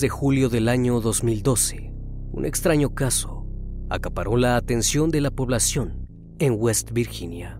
De julio del año 2012, un extraño caso acaparó la atención de la población en West Virginia.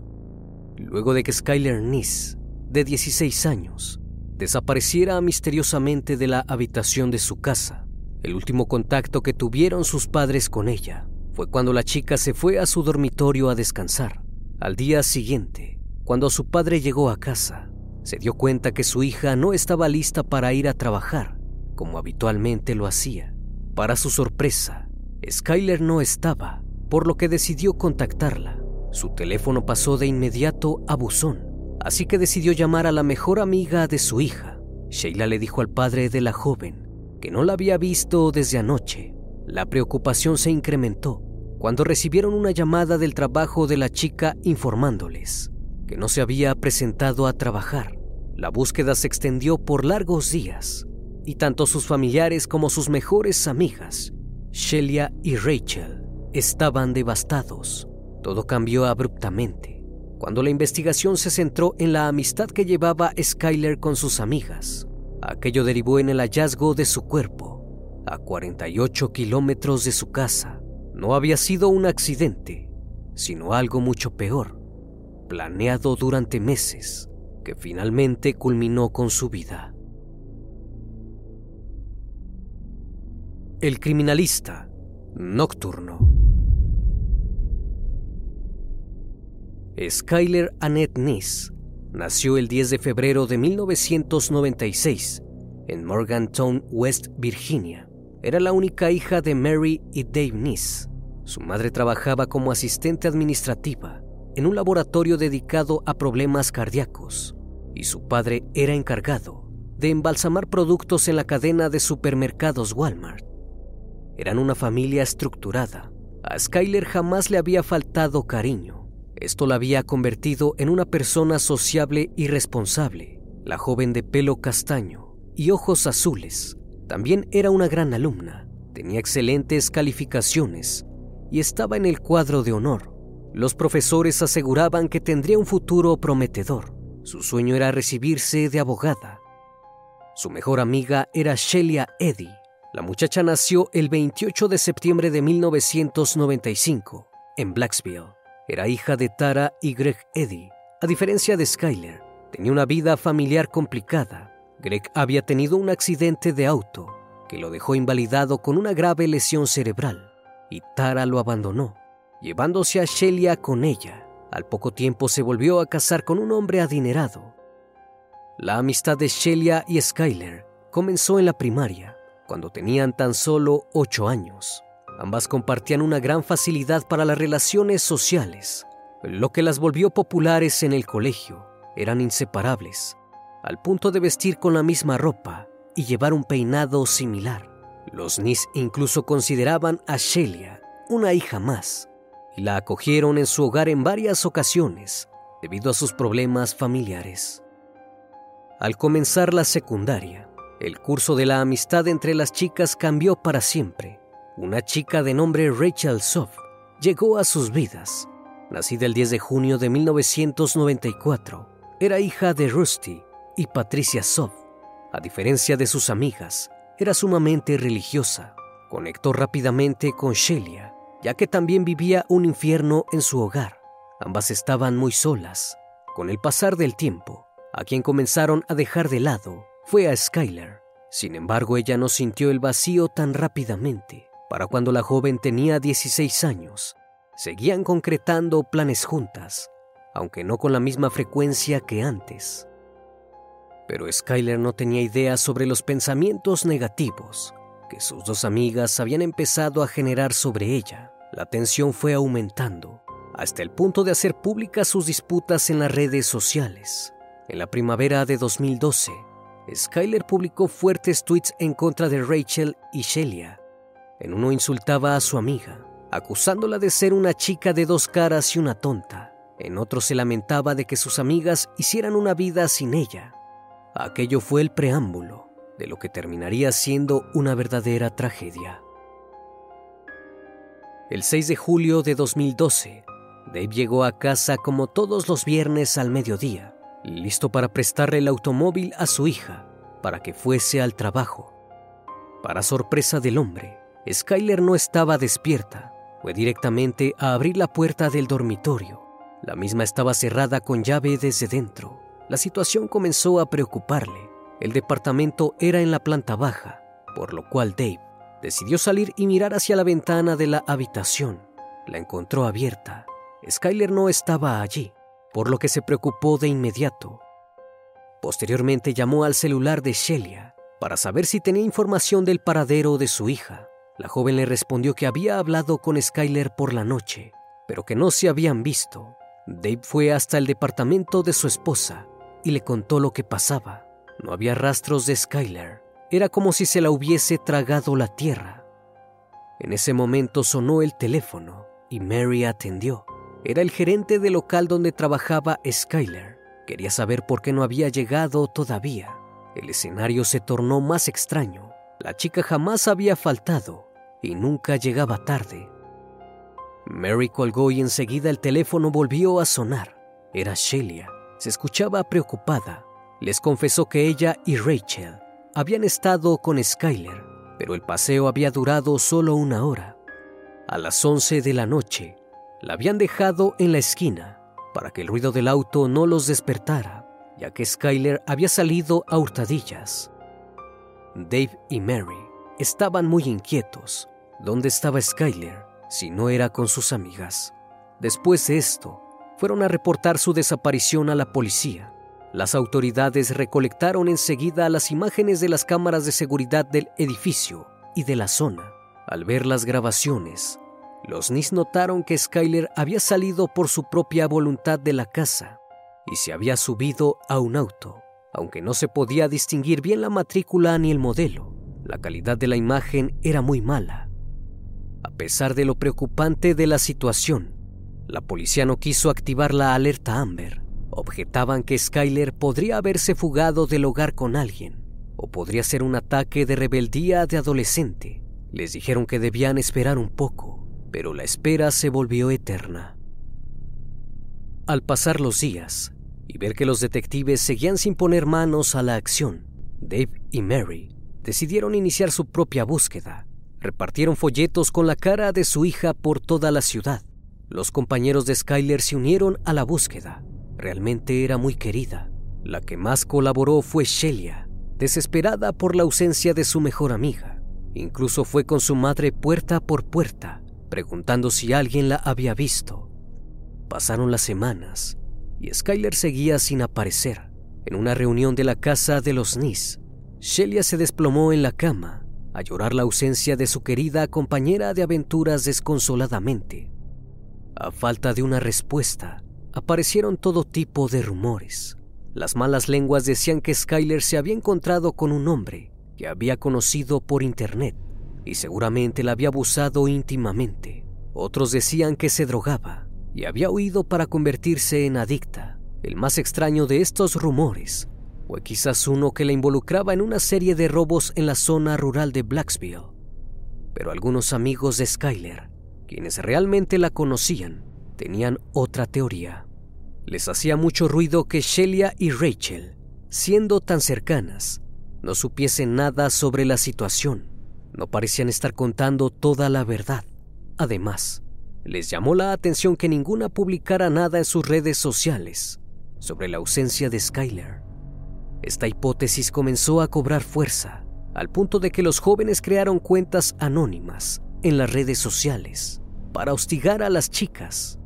Luego de que Skyler Niss, de 16 años, desapareciera misteriosamente de la habitación de su casa, el último contacto que tuvieron sus padres con ella fue cuando la chica se fue a su dormitorio a descansar. Al día siguiente, cuando su padre llegó a casa, se dio cuenta que su hija no estaba lista para ir a trabajar como habitualmente lo hacía. Para su sorpresa, Skyler no estaba, por lo que decidió contactarla. Su teléfono pasó de inmediato a buzón, así que decidió llamar a la mejor amiga de su hija. Sheila le dijo al padre de la joven que no la había visto desde anoche. La preocupación se incrementó cuando recibieron una llamada del trabajo de la chica informándoles que no se había presentado a trabajar. La búsqueda se extendió por largos días y tanto sus familiares como sus mejores amigas, Shelia y Rachel, estaban devastados. Todo cambió abruptamente cuando la investigación se centró en la amistad que llevaba Skyler con sus amigas. Aquello derivó en el hallazgo de su cuerpo, a 48 kilómetros de su casa. No había sido un accidente, sino algo mucho peor, planeado durante meses, que finalmente culminó con su vida. El criminalista nocturno. Skyler Annette Niss nació el 10 de febrero de 1996 en Morgantown, West Virginia. Era la única hija de Mary y Dave Niss. Su madre trabajaba como asistente administrativa en un laboratorio dedicado a problemas cardíacos y su padre era encargado de embalsamar productos en la cadena de supermercados Walmart. Eran una familia estructurada. A Skyler jamás le había faltado cariño. Esto la había convertido en una persona sociable y responsable. La joven de pelo castaño y ojos azules también era una gran alumna. Tenía excelentes calificaciones y estaba en el cuadro de honor. Los profesores aseguraban que tendría un futuro prometedor. Su sueño era recibirse de abogada. Su mejor amiga era Shelia Eddy. La muchacha nació el 28 de septiembre de 1995 en Blacksville. Era hija de Tara y Greg Eddy. A diferencia de Skyler, tenía una vida familiar complicada. Greg había tenido un accidente de auto que lo dejó invalidado con una grave lesión cerebral y Tara lo abandonó, llevándose a Shelia con ella. Al poco tiempo se volvió a casar con un hombre adinerado. La amistad de Shelia y Skyler comenzó en la primaria, cuando tenían tan solo ocho años. Ambas compartían una gran facilidad para las relaciones sociales, lo que las volvió populares en el colegio. Eran inseparables, al punto de vestir con la misma ropa y llevar un peinado similar. Los Nis incluso consideraban a Shelia una hija más y la acogieron en su hogar en varias ocasiones debido a sus problemas familiares. Al comenzar la secundaria, el curso de la amistad entre las chicas cambió para siempre. Una chica de nombre Rachel Soft llegó a sus vidas. Nacida el 10 de junio de 1994, era hija de Rusty y Patricia Soft. A diferencia de sus amigas, era sumamente religiosa. Conectó rápidamente con Shelia, ya que también vivía un infierno en su hogar. Ambas estaban muy solas. Con el pasar del tiempo, a quien comenzaron a dejar de lado fue a Skyler. Sin embargo, ella no sintió el vacío tan rápidamente. Para cuando la joven tenía 16 años, seguían concretando planes juntas, aunque no con la misma frecuencia que antes. Pero Skyler no tenía idea sobre los pensamientos negativos que sus dos amigas habían empezado a generar sobre ella. La tensión fue aumentando, hasta el punto de hacer públicas sus disputas en las redes sociales. En la primavera de 2012, Skyler publicó fuertes tweets en contra de Rachel y Shelia. En uno insultaba a su amiga, acusándola de ser una chica de dos caras y una tonta. En otro se lamentaba de que sus amigas hicieran una vida sin ella. Aquello fue el preámbulo de lo que terminaría siendo una verdadera tragedia. El 6 de julio de 2012, Dave llegó a casa como todos los viernes al mediodía, listo para prestarle el automóvil a su hija para que fuese al trabajo. Para sorpresa del hombre, Skyler no estaba despierta. Fue directamente a abrir la puerta del dormitorio. La misma estaba cerrada con llave desde dentro. La situación comenzó a preocuparle. El departamento era en la planta baja, por lo cual Dave decidió salir y mirar hacia la ventana de la habitación. La encontró abierta. Skyler no estaba allí, por lo que se preocupó de inmediato. Posteriormente llamó al celular de Shelia para saber si tenía información del paradero de su hija. La joven le respondió que había hablado con Skyler por la noche, pero que no se habían visto. Dave fue hasta el departamento de su esposa y le contó lo que pasaba. No había rastros de Skyler. Era como si se la hubiese tragado la tierra. En ese momento sonó el teléfono y Mary atendió. Era el gerente del local donde trabajaba Skyler. Quería saber por qué no había llegado todavía. El escenario se tornó más extraño. La chica jamás había faltado y nunca llegaba tarde. Mary colgó y enseguida el teléfono volvió a sonar. Era Shelia. Se escuchaba preocupada. Les confesó que ella y Rachel habían estado con Skyler, pero el paseo había durado solo una hora. A las 11 de la noche, la habían dejado en la esquina para que el ruido del auto no los despertara, ya que Skyler había salido a hurtadillas. Dave y Mary estaban muy inquietos. ¿Dónde estaba Skyler si no era con sus amigas? Después de esto, fueron a reportar su desaparición a la policía. Las autoridades recolectaron enseguida las imágenes de las cámaras de seguridad del edificio y de la zona. Al ver las grabaciones, los NIS notaron que Skyler había salido por su propia voluntad de la casa y se había subido a un auto. Aunque no se podía distinguir bien la matrícula ni el modelo, la calidad de la imagen era muy mala. A pesar de lo preocupante de la situación, la policía no quiso activar la alerta Amber. Objetaban que Skyler podría haberse fugado del hogar con alguien, o podría ser un ataque de rebeldía de adolescente. Les dijeron que debían esperar un poco, pero la espera se volvió eterna. Al pasar los días y ver que los detectives seguían sin poner manos a la acción, Dave y Mary decidieron iniciar su propia búsqueda. Repartieron folletos con la cara de su hija por toda la ciudad. Los compañeros de Skyler se unieron a la búsqueda. Realmente era muy querida. La que más colaboró fue Shelia, desesperada por la ausencia de su mejor amiga. Incluso fue con su madre puerta por puerta, preguntando si alguien la había visto. Pasaron las semanas y Skyler seguía sin aparecer. En una reunión de la casa de los Nis, Shelia se desplomó en la cama a llorar la ausencia de su querida compañera de aventuras desconsoladamente. A falta de una respuesta, aparecieron todo tipo de rumores. Las malas lenguas decían que Skyler se había encontrado con un hombre que había conocido por internet y seguramente la había abusado íntimamente. Otros decían que se drogaba y había huido para convertirse en adicta. El más extraño de estos rumores fue quizás uno que la involucraba en una serie de robos en la zona rural de Blacksville. Pero algunos amigos de Skyler, quienes realmente la conocían, tenían otra teoría. Les hacía mucho ruido que Shelia y Rachel, siendo tan cercanas, no supiesen nada sobre la situación. No parecían estar contando toda la verdad. Además, les llamó la atención que ninguna publicara nada en sus redes sociales sobre la ausencia de Skyler. Esta hipótesis comenzó a cobrar fuerza, al punto de que los jóvenes crearon cuentas anónimas en las redes sociales para hostigar a las chicas.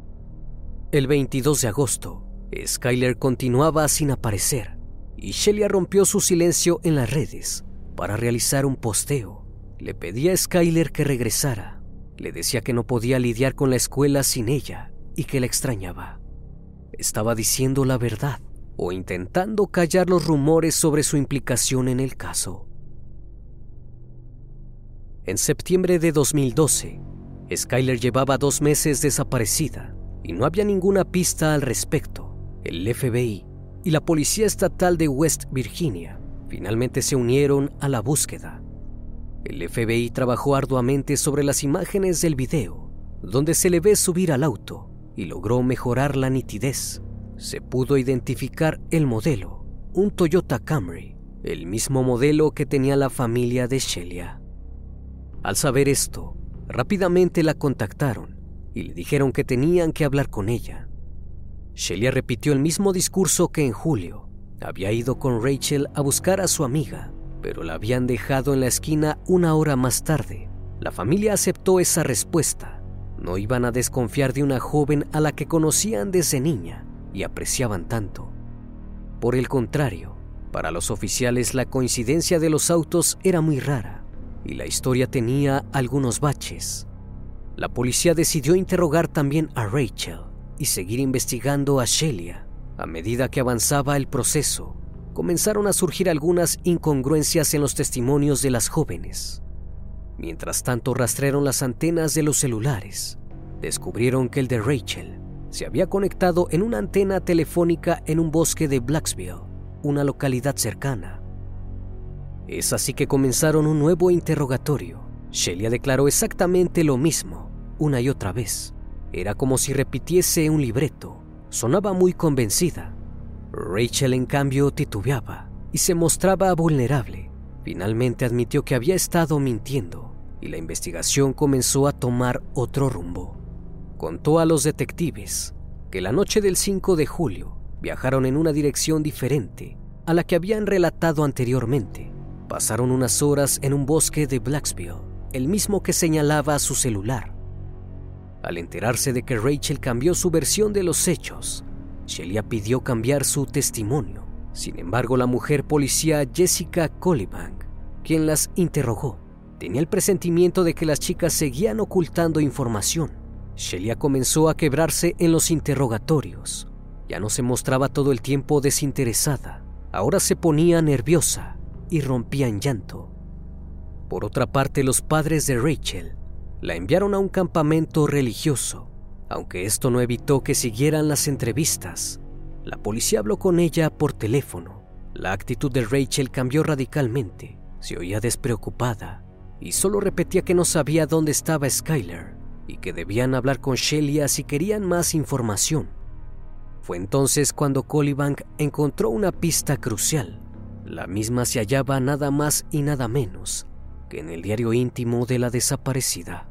El 22 de agosto, Skyler continuaba sin aparecer y Shelia rompió su silencio en las redes para realizar un posteo. Le pedía a Skyler que regresara. Le decía que no podía lidiar con la escuela sin ella y que la extrañaba. Estaba diciendo la verdad o intentando callar los rumores sobre su implicación en el caso. En septiembre de 2012, Skyler llevaba dos meses desaparecida y no había ninguna pista al respecto. El FBI y la Policía Estatal de West Virginia finalmente se unieron a la búsqueda. El FBI trabajó arduamente sobre las imágenes del video, donde se le ve subir al auto y logró mejorar la nitidez se pudo identificar el modelo, un Toyota Camry, el mismo modelo que tenía la familia de Shelia. Al saber esto, rápidamente la contactaron y le dijeron que tenían que hablar con ella. Shelia repitió el mismo discurso que en julio. Había ido con Rachel a buscar a su amiga, pero la habían dejado en la esquina una hora más tarde. La familia aceptó esa respuesta. No iban a desconfiar de una joven a la que conocían desde niña y apreciaban tanto. Por el contrario, para los oficiales la coincidencia de los autos era muy rara y la historia tenía algunos baches. La policía decidió interrogar también a Rachel y seguir investigando a Shelia. A medida que avanzaba el proceso, comenzaron a surgir algunas incongruencias en los testimonios de las jóvenes. Mientras tanto rastrearon las antenas de los celulares, descubrieron que el de Rachel se había conectado en una antena telefónica en un bosque de Blacksville, una localidad cercana. Es así que comenzaron un nuevo interrogatorio. Shelia declaró exactamente lo mismo, una y otra vez. Era como si repitiese un libreto. Sonaba muy convencida. Rachel, en cambio, titubeaba y se mostraba vulnerable. Finalmente admitió que había estado mintiendo y la investigación comenzó a tomar otro rumbo contó a los detectives que la noche del 5 de julio viajaron en una dirección diferente a la que habían relatado anteriormente. Pasaron unas horas en un bosque de Blacksville, el mismo que señalaba su celular. Al enterarse de que Rachel cambió su versión de los hechos, Shelia pidió cambiar su testimonio. Sin embargo, la mujer policía Jessica Collibank, quien las interrogó, tenía el presentimiento de que las chicas seguían ocultando información Shelia comenzó a quebrarse en los interrogatorios. Ya no se mostraba todo el tiempo desinteresada, ahora se ponía nerviosa y rompía en llanto. Por otra parte, los padres de Rachel la enviaron a un campamento religioso, aunque esto no evitó que siguieran las entrevistas. La policía habló con ella por teléfono. La actitud de Rachel cambió radicalmente. Se oía despreocupada y solo repetía que no sabía dónde estaba Skyler y que debían hablar con Shelia si querían más información. Fue entonces cuando Colibank encontró una pista crucial. La misma se hallaba nada más y nada menos que en el diario íntimo de la desaparecida.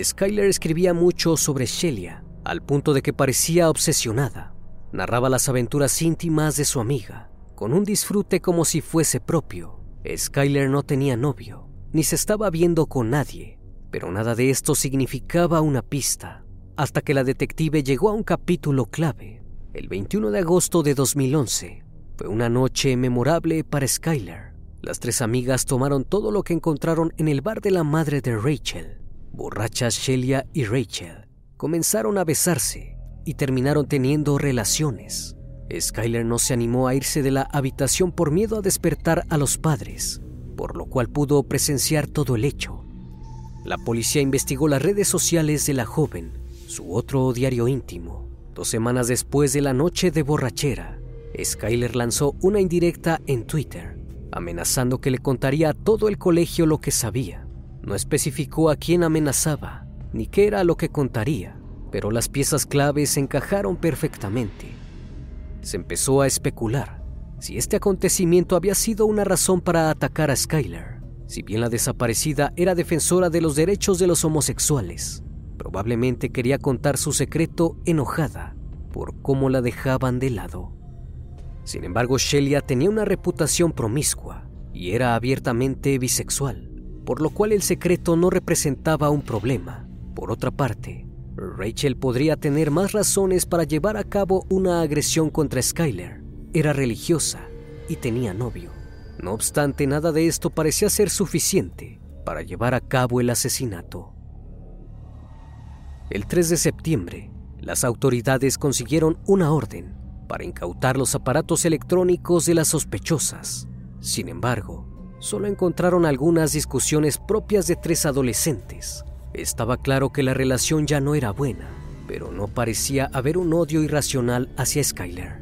Skyler escribía mucho sobre Shelia, al punto de que parecía obsesionada. Narraba las aventuras íntimas de su amiga, con un disfrute como si fuese propio. Skyler no tenía novio, ni se estaba viendo con nadie, pero nada de esto significaba una pista, hasta que la detective llegó a un capítulo clave. El 21 de agosto de 2011 fue una noche memorable para Skyler. Las tres amigas tomaron todo lo que encontraron en el bar de la madre de Rachel. Borrachas Shelia y Rachel comenzaron a besarse y terminaron teniendo relaciones. Skyler no se animó a irse de la habitación por miedo a despertar a los padres, por lo cual pudo presenciar todo el hecho. La policía investigó las redes sociales de la joven, su otro diario íntimo. Dos semanas después de la noche de borrachera, Skyler lanzó una indirecta en Twitter, amenazando que le contaría a todo el colegio lo que sabía. No especificó a quién amenazaba, ni qué era lo que contaría, pero las piezas claves encajaron perfectamente. Se empezó a especular si este acontecimiento había sido una razón para atacar a Skyler. Si bien la desaparecida era defensora de los derechos de los homosexuales, probablemente quería contar su secreto enojada por cómo la dejaban de lado. Sin embargo, Shelia tenía una reputación promiscua y era abiertamente bisexual, por lo cual el secreto no representaba un problema. Por otra parte, Rachel podría tener más razones para llevar a cabo una agresión contra Skyler. Era religiosa y tenía novio. No obstante, nada de esto parecía ser suficiente para llevar a cabo el asesinato. El 3 de septiembre, las autoridades consiguieron una orden para incautar los aparatos electrónicos de las sospechosas. Sin embargo, solo encontraron algunas discusiones propias de tres adolescentes. Estaba claro que la relación ya no era buena, pero no parecía haber un odio irracional hacia Skyler.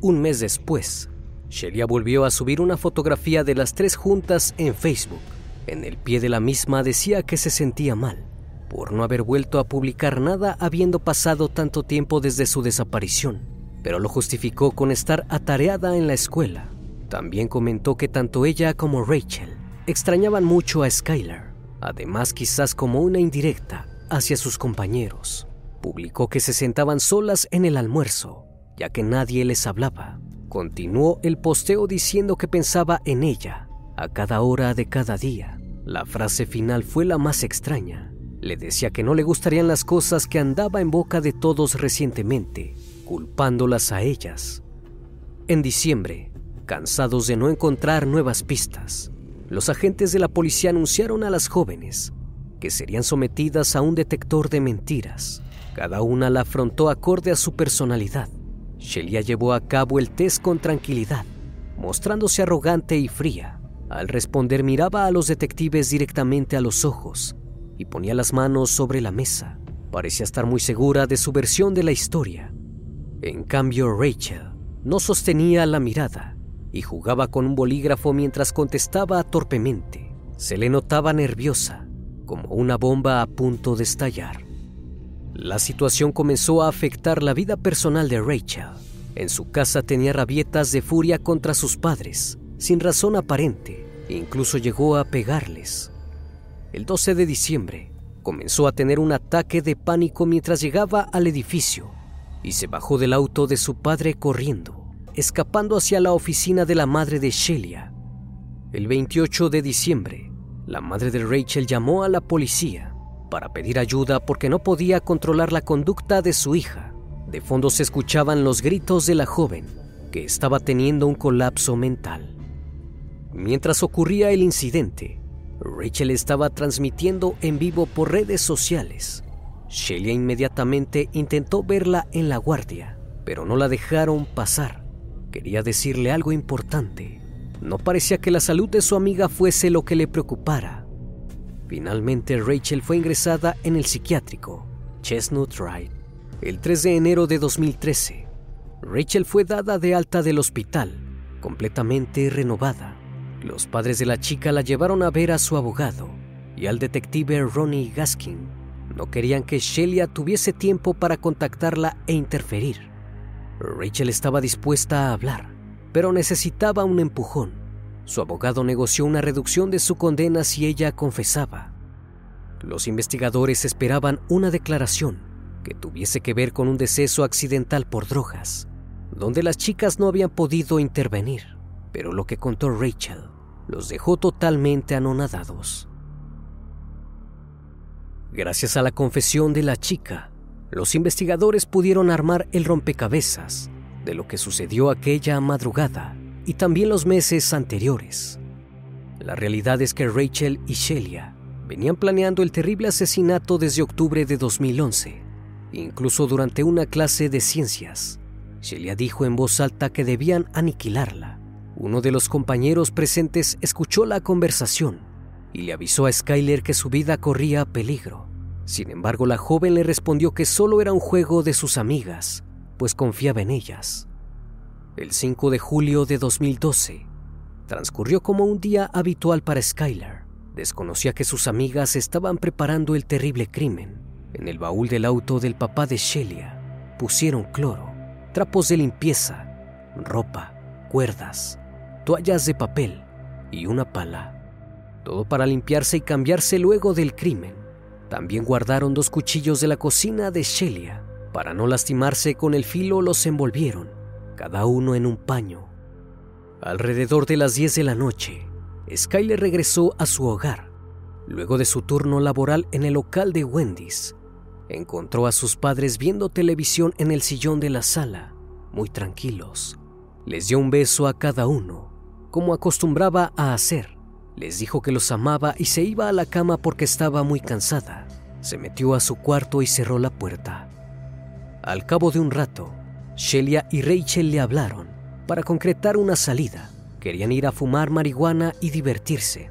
Un mes después, Shelia volvió a subir una fotografía de las tres juntas en Facebook. En el pie de la misma decía que se sentía mal por no haber vuelto a publicar nada habiendo pasado tanto tiempo desde su desaparición, pero lo justificó con estar atareada en la escuela. También comentó que tanto ella como Rachel extrañaban mucho a Skylar, además quizás como una indirecta hacia sus compañeros. Publicó que se sentaban solas en el almuerzo, ya que nadie les hablaba. Continuó el posteo diciendo que pensaba en ella a cada hora de cada día. La frase final fue la más extraña. Le decía que no le gustarían las cosas que andaba en boca de todos recientemente, culpándolas a ellas. En diciembre, cansados de no encontrar nuevas pistas, los agentes de la policía anunciaron a las jóvenes que serían sometidas a un detector de mentiras. Cada una la afrontó acorde a su personalidad. Shelia llevó a cabo el test con tranquilidad, mostrándose arrogante y fría. Al responder miraba a los detectives directamente a los ojos y ponía las manos sobre la mesa. Parecía estar muy segura de su versión de la historia. En cambio, Rachel no sostenía la mirada y jugaba con un bolígrafo mientras contestaba torpemente. Se le notaba nerviosa, como una bomba a punto de estallar. La situación comenzó a afectar la vida personal de Rachel. En su casa tenía rabietas de furia contra sus padres, sin razón aparente, e incluso llegó a pegarles. El 12 de diciembre, comenzó a tener un ataque de pánico mientras llegaba al edificio y se bajó del auto de su padre corriendo, escapando hacia la oficina de la madre de Shelia. El 28 de diciembre, la madre de Rachel llamó a la policía para pedir ayuda porque no podía controlar la conducta de su hija. De fondo se escuchaban los gritos de la joven, que estaba teniendo un colapso mental. Mientras ocurría el incidente, Rachel estaba transmitiendo en vivo por redes sociales. Shelia inmediatamente intentó verla en la guardia, pero no la dejaron pasar. Quería decirle algo importante. No parecía que la salud de su amiga fuese lo que le preocupara. Finalmente Rachel fue ingresada en el psiquiátrico Chestnut Ride el 3 de enero de 2013. Rachel fue dada de alta del hospital, completamente renovada. Los padres de la chica la llevaron a ver a su abogado y al detective Ronnie Gaskin. No querían que Shelia tuviese tiempo para contactarla e interferir. Rachel estaba dispuesta a hablar, pero necesitaba un empujón. Su abogado negoció una reducción de su condena si ella confesaba. Los investigadores esperaban una declaración que tuviese que ver con un deceso accidental por drogas, donde las chicas no habían podido intervenir, pero lo que contó Rachel los dejó totalmente anonadados. Gracias a la confesión de la chica, los investigadores pudieron armar el rompecabezas de lo que sucedió aquella madrugada y también los meses anteriores. La realidad es que Rachel y Shelia venían planeando el terrible asesinato desde octubre de 2011. Incluso durante una clase de ciencias, Shelia dijo en voz alta que debían aniquilarla uno de los compañeros presentes escuchó la conversación y le avisó a Skyler que su vida corría peligro. Sin embargo, la joven le respondió que solo era un juego de sus amigas, pues confiaba en ellas. El 5 de julio de 2012 transcurrió como un día habitual para Skyler. Desconocía que sus amigas estaban preparando el terrible crimen. En el baúl del auto del papá de Shelia pusieron cloro, trapos de limpieza, ropa, cuerdas, toallas de papel y una pala. Todo para limpiarse y cambiarse luego del crimen. También guardaron dos cuchillos de la cocina de Shelia. Para no lastimarse con el filo los envolvieron, cada uno en un paño. Alrededor de las 10 de la noche, Skyler regresó a su hogar. Luego de su turno laboral en el local de Wendy's, encontró a sus padres viendo televisión en el sillón de la sala, muy tranquilos. Les dio un beso a cada uno como acostumbraba a hacer. Les dijo que los amaba y se iba a la cama porque estaba muy cansada. Se metió a su cuarto y cerró la puerta. Al cabo de un rato, Shelia y Rachel le hablaron para concretar una salida. Querían ir a fumar marihuana y divertirse.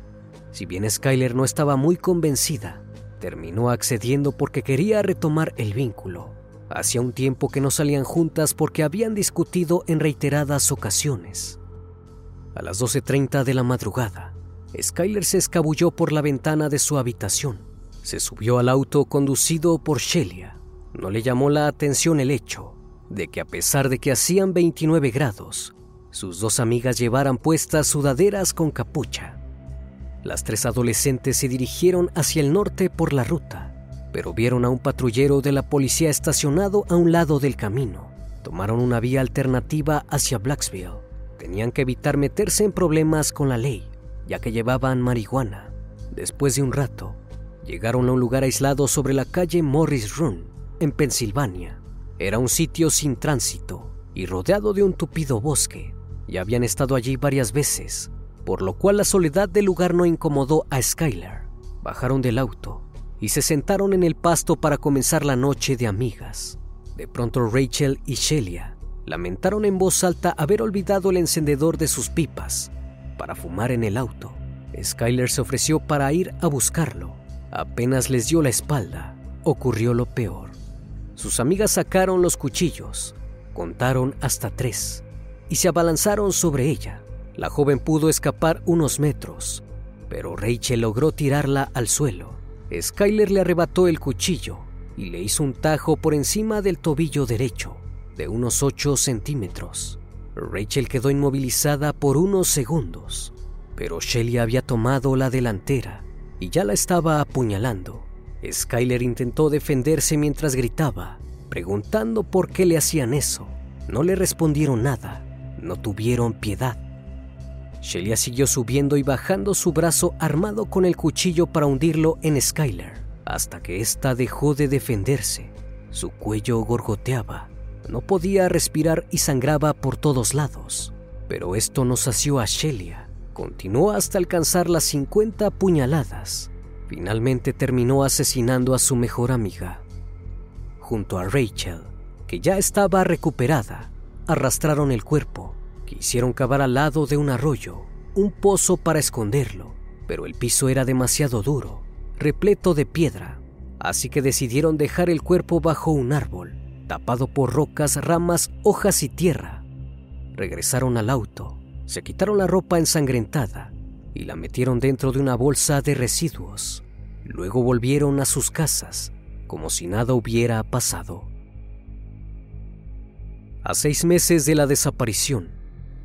Si bien Skyler no estaba muy convencida, terminó accediendo porque quería retomar el vínculo. Hacía un tiempo que no salían juntas porque habían discutido en reiteradas ocasiones. A las 12.30 de la madrugada, Skyler se escabulló por la ventana de su habitación. Se subió al auto conducido por Shelia. No le llamó la atención el hecho de que a pesar de que hacían 29 grados, sus dos amigas llevaran puestas sudaderas con capucha. Las tres adolescentes se dirigieron hacia el norte por la ruta, pero vieron a un patrullero de la policía estacionado a un lado del camino. Tomaron una vía alternativa hacia Blacksville tenían que evitar meterse en problemas con la ley, ya que llevaban marihuana. Después de un rato, llegaron a un lugar aislado sobre la calle Morris Run, en Pensilvania. Era un sitio sin tránsito y rodeado de un tupido bosque. Ya habían estado allí varias veces, por lo cual la soledad del lugar no incomodó a Skylar. Bajaron del auto y se sentaron en el pasto para comenzar la noche de amigas. De pronto Rachel y Shelia Lamentaron en voz alta haber olvidado el encendedor de sus pipas. Para fumar en el auto. Skyler se ofreció para ir a buscarlo. Apenas les dio la espalda, ocurrió lo peor. Sus amigas sacaron los cuchillos, contaron hasta tres y se abalanzaron sobre ella. La joven pudo escapar unos metros, pero Rachel logró tirarla al suelo. Skyler le arrebató el cuchillo y le hizo un tajo por encima del tobillo derecho, de unos 8 centímetros. Rachel quedó inmovilizada por unos segundos, pero Shelly había tomado la delantera y ya la estaba apuñalando. Skyler intentó defenderse mientras gritaba, preguntando por qué le hacían eso. No le respondieron nada, no tuvieron piedad. Shelia siguió subiendo y bajando su brazo armado con el cuchillo para hundirlo en Skyler, hasta que ésta dejó de defenderse. Su cuello gorgoteaba, no podía respirar y sangraba por todos lados. Pero esto no sació a Shelia. Continuó hasta alcanzar las 50 puñaladas. Finalmente terminó asesinando a su mejor amiga. Junto a Rachel, que ya estaba recuperada, arrastraron el cuerpo Quisieron cavar al lado de un arroyo, un pozo para esconderlo, pero el piso era demasiado duro, repleto de piedra, así que decidieron dejar el cuerpo bajo un árbol, tapado por rocas, ramas, hojas y tierra. Regresaron al auto, se quitaron la ropa ensangrentada y la metieron dentro de una bolsa de residuos. Luego volvieron a sus casas, como si nada hubiera pasado. A seis meses de la desaparición,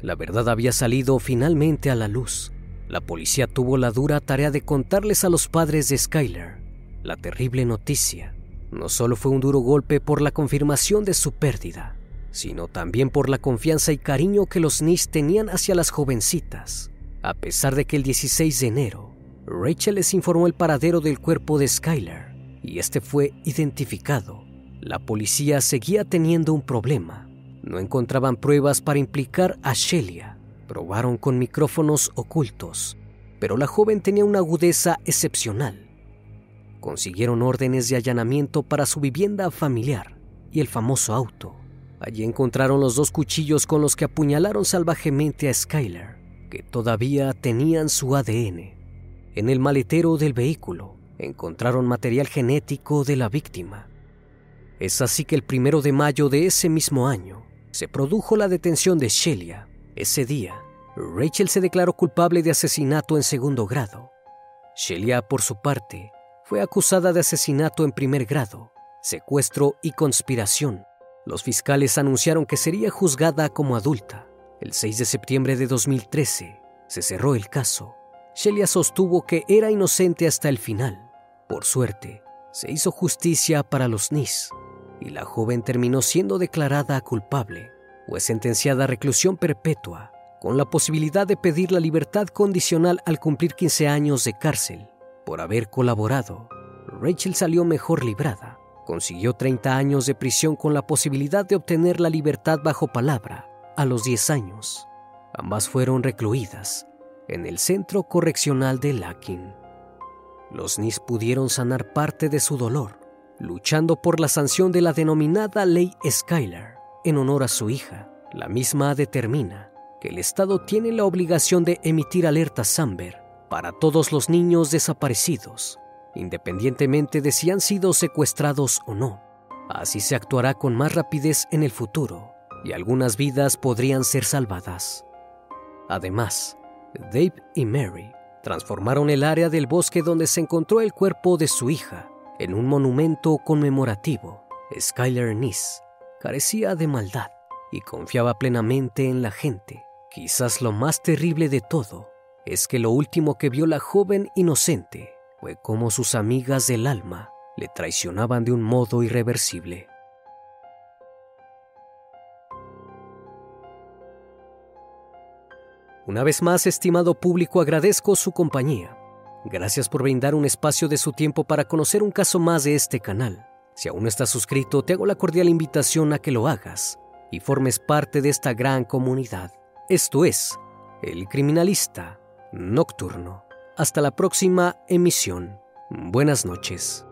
la verdad había salido finalmente a la luz. La policía tuvo la dura tarea de contarles a los padres de Skyler la terrible noticia. No solo fue un duro golpe por la confirmación de su pérdida, sino también por la confianza y cariño que los Nis tenían hacia las jovencitas. A pesar de que el 16 de enero, Rachel les informó el paradero del cuerpo de Skyler y este fue identificado, la policía seguía teniendo un problema no encontraban pruebas para implicar a Shelia. Probaron con micrófonos ocultos, pero la joven tenía una agudeza excepcional. Consiguieron órdenes de allanamiento para su vivienda familiar y el famoso auto. Allí encontraron los dos cuchillos con los que apuñalaron salvajemente a Skyler, que todavía tenían su ADN. En el maletero del vehículo encontraron material genético de la víctima. Es así que el primero de mayo de ese mismo año, se produjo la detención de Shelia. Ese día, Rachel se declaró culpable de asesinato en segundo grado. Shelia, por su parte, fue acusada de asesinato en primer grado, secuestro y conspiración. Los fiscales anunciaron que sería juzgada como adulta. El 6 de septiembre de 2013 se cerró el caso. Shelia sostuvo que era inocente hasta el final. Por suerte, se hizo justicia para los NIS y la joven terminó siendo declarada culpable. Fue sentenciada a reclusión perpetua, con la posibilidad de pedir la libertad condicional al cumplir 15 años de cárcel. Por haber colaborado, Rachel salió mejor librada. Consiguió 30 años de prisión con la posibilidad de obtener la libertad bajo palabra a los 10 años. Ambas fueron recluidas en el centro correccional de Lakin. Los NIS pudieron sanar parte de su dolor luchando por la sanción de la denominada Ley Skylar en honor a su hija. La misma determina que el Estado tiene la obligación de emitir alertas Amber para todos los niños desaparecidos, independientemente de si han sido secuestrados o no. Así se actuará con más rapidez en el futuro y algunas vidas podrían ser salvadas. Además, Dave y Mary transformaron el área del bosque donde se encontró el cuerpo de su hija en un monumento conmemorativo, Skyler Nis carecía de maldad y confiaba plenamente en la gente. Quizás lo más terrible de todo es que lo último que vio la joven inocente fue cómo sus amigas del alma le traicionaban de un modo irreversible. Una vez más, estimado público, agradezco su compañía. Gracias por brindar un espacio de su tiempo para conocer un caso más de este canal. Si aún no estás suscrito, te hago la cordial invitación a que lo hagas y formes parte de esta gran comunidad. Esto es El Criminalista Nocturno. Hasta la próxima emisión. Buenas noches.